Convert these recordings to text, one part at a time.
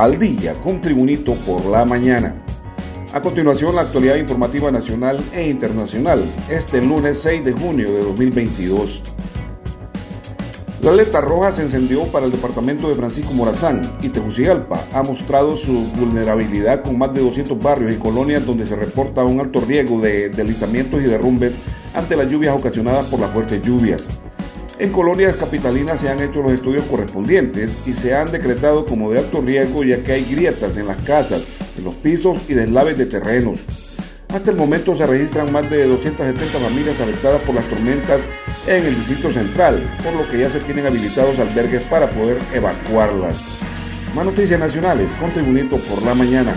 Al día con Tribunito por la mañana. A continuación, la actualidad informativa nacional e internacional, este lunes 6 de junio de 2022. La alerta roja se encendió para el departamento de Francisco Morazán y Tegucigalpa ha mostrado su vulnerabilidad con más de 200 barrios y colonias donde se reporta un alto riesgo de deslizamientos y derrumbes ante las lluvias ocasionadas por las fuertes lluvias. En colonias capitalinas se han hecho los estudios correspondientes y se han decretado como de alto riesgo ya que hay grietas en las casas, en los pisos y deslaves de terrenos. Hasta el momento se registran más de 270 familias afectadas por las tormentas en el Distrito Central, por lo que ya se tienen habilitados albergues para poder evacuarlas. Más noticias nacionales con Tribunito por la mañana.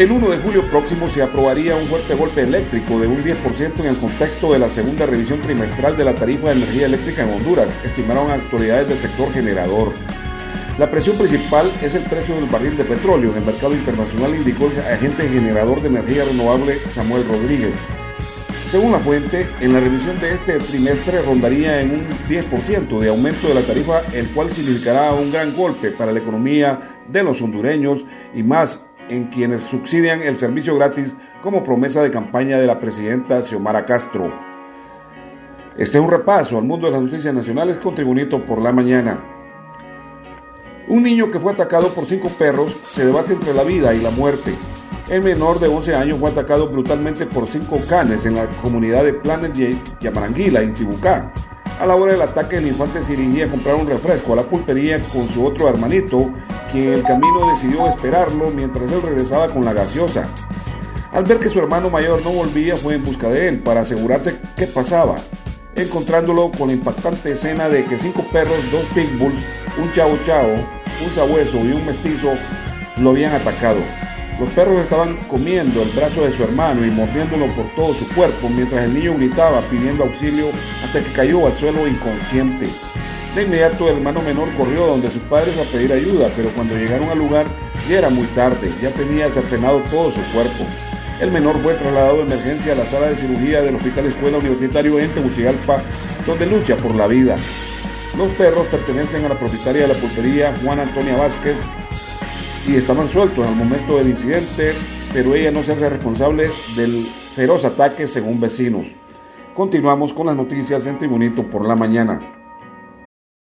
El 1 de julio próximo se aprobaría un fuerte golpe eléctrico de un 10% en el contexto de la segunda revisión trimestral de la tarifa de energía eléctrica en Honduras, estimaron autoridades del sector generador. La presión principal es el precio del barril de petróleo en el mercado internacional, indicó el agente generador de energía renovable Samuel Rodríguez. Según la fuente, en la revisión de este trimestre rondaría en un 10% de aumento de la tarifa, el cual significará un gran golpe para la economía de los hondureños y más en quienes subsidian el servicio gratis como promesa de campaña de la presidenta Xiomara Castro. Este es un repaso al mundo de las noticias nacionales con Tribunito por la mañana. Un niño que fue atacado por cinco perros se debate entre la vida y la muerte. El menor de 11 años fue atacado brutalmente por cinco canes en la comunidad de Planet Yamaranguila, en Tibucá. A la hora del ataque, el infante se dirigía a comprar un refresco a la pulpería con su otro hermanito, quien en el camino decidió esperarlo mientras él regresaba con la gaseosa. Al ver que su hermano mayor no volvía, fue en busca de él para asegurarse qué pasaba, encontrándolo con la impactante escena de que cinco perros, dos pitbulls, un chavo chavo, un sabueso y un mestizo lo habían atacado. Los perros estaban comiendo el brazo de su hermano y mordiéndolo por todo su cuerpo mientras el niño gritaba pidiendo auxilio hasta que cayó al suelo inconsciente. De inmediato el hermano menor corrió donde sus padres a pedir ayuda, pero cuando llegaron al lugar ya era muy tarde, ya tenía cercenado todo su cuerpo. El menor fue trasladado de emergencia a la sala de cirugía del Hospital Escuela Universitario en Tegucigalpa, donde lucha por la vida. Los perros pertenecen a la propietaria de la pulpería Juana Antonia Vázquez, y estaban sueltos al momento del incidente, pero ella no se hace responsable del feroz ataque según vecinos. Continuamos con las noticias en Tribunito por la mañana.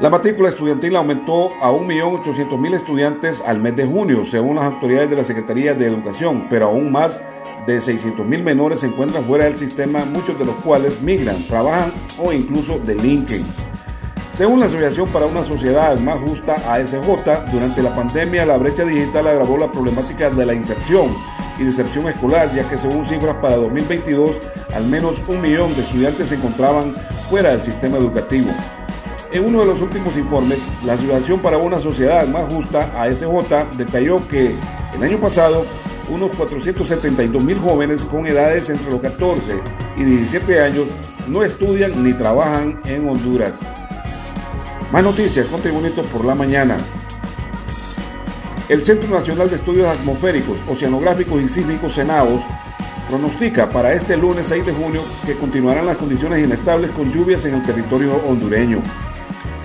La matrícula estudiantil aumentó a 1.800.000 estudiantes al mes de junio, según las autoridades de la Secretaría de Educación, pero aún más de 600.000 menores se encuentran fuera del sistema, muchos de los cuales migran, trabajan o incluso delinquen. Según la Asociación para una Sociedad Más Justa ASJ, durante la pandemia la brecha digital agravó la problemática de la inserción y deserción escolar, ya que según cifras para 2022, al menos un millón de estudiantes se encontraban fuera del sistema educativo. En uno de los últimos informes, la Asociación para una Sociedad Más Justa ASJ detalló que el año pasado unos 472 mil jóvenes con edades entre los 14 y 17 años no estudian ni trabajan en Honduras. Más noticias con Tribunito por la mañana. El Centro Nacional de Estudios Atmosféricos, Oceanográficos y Sísmicos CENAOS pronostica para este lunes 6 de junio que continuarán las condiciones inestables con lluvias en el territorio hondureño.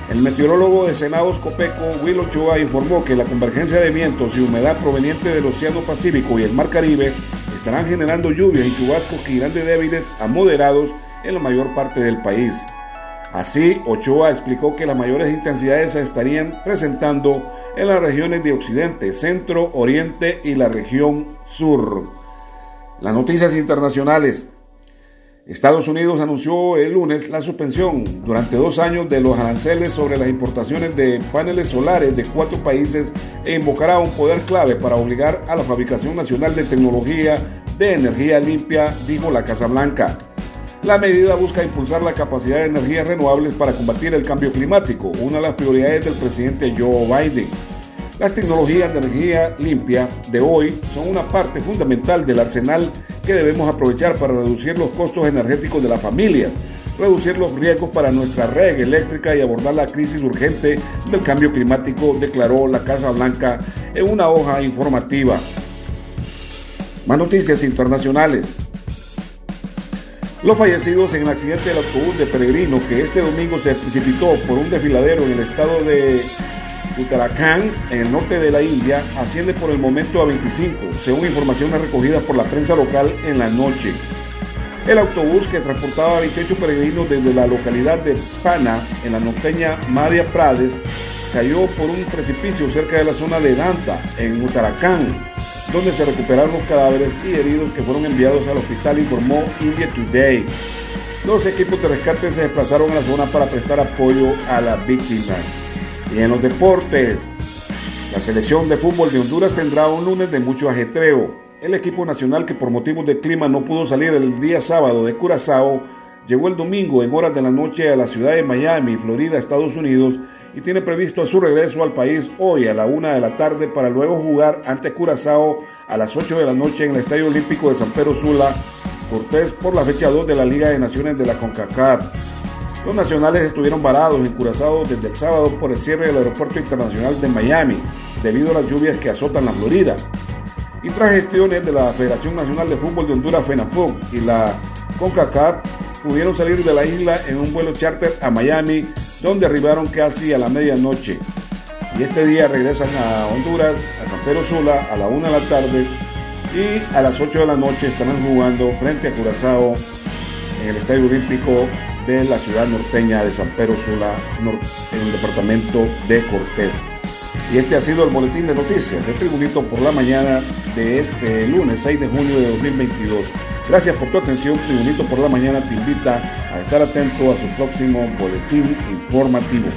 El meteorólogo de Senados Copeco, Will Ochoa, informó que la convergencia de vientos y humedad proveniente del Océano Pacífico y el Mar Caribe estarán generando lluvias y chubascos que irán de débiles a moderados en la mayor parte del país. Así, Ochoa explicó que las mayores intensidades se estarían presentando en las regiones de Occidente, Centro, Oriente y la región Sur. Las noticias internacionales. Estados Unidos anunció el lunes la suspensión durante dos años de los aranceles sobre las importaciones de paneles solares de cuatro países e invocará un poder clave para obligar a la fabricación nacional de tecnología de energía limpia, dijo la Casa Blanca. La medida busca impulsar la capacidad de energías renovables para combatir el cambio climático, una de las prioridades del presidente Joe Biden. Las tecnologías de energía limpia de hoy son una parte fundamental del arsenal que debemos aprovechar para reducir los costos energéticos de las familias, reducir los riesgos para nuestra red eléctrica y abordar la crisis urgente del cambio climático, declaró la Casa Blanca en una hoja informativa. Más noticias internacionales. Los fallecidos en el accidente del autobús de peregrinos que este domingo se precipitó por un desfiladero en el estado de Uttarakhand, en el norte de la India, asciende por el momento a 25, según informaciones recogidas por la prensa local en la noche. El autobús que transportaba a 28 peregrinos desde la localidad de Pana, en la norteña Madhya Pradesh, cayó por un precipicio cerca de la zona de Danta, en Uttarakhand, donde se recuperaron los cadáveres y heridos que fueron enviados al hospital, informó India Today. Los equipos de rescate se desplazaron a la zona para prestar apoyo a las víctimas. Y en los deportes, la selección de fútbol de Honduras tendrá un lunes de mucho ajetreo. El equipo nacional que por motivos de clima no pudo salir el día sábado de Curazao, llegó el domingo en horas de la noche a la ciudad de Miami, Florida, Estados Unidos, y tiene previsto su regreso al país hoy a la una de la tarde para luego jugar ante Curazao a las 8 de la noche en el Estadio Olímpico de San Pedro Sula, Cortés por la fecha 2 de la Liga de Naciones de la CONCACAF. Los nacionales estuvieron varados en Curazao desde el sábado por el cierre del Aeropuerto Internacional de Miami, debido a las lluvias que azotan la Florida. Y tras gestiones de la Federación Nacional de Fútbol de Honduras, FENAFUC, y la CONCACAF, pudieron salir de la isla en un vuelo charter a Miami, donde arribaron casi a la medianoche. Y este día regresan a Honduras, a San Pedro Sula, a la 1 de la tarde, y a las 8 de la noche estarán jugando frente a Curazao en el Estadio Olímpico de la ciudad norteña de San Pedro Sula, en el departamento de Cortés. Y este ha sido el boletín de noticias de Tribunito por la mañana de este lunes 6 de junio de 2022. Gracias por tu atención. Tribunito por la mañana te invita a estar atento a su próximo boletín informativo.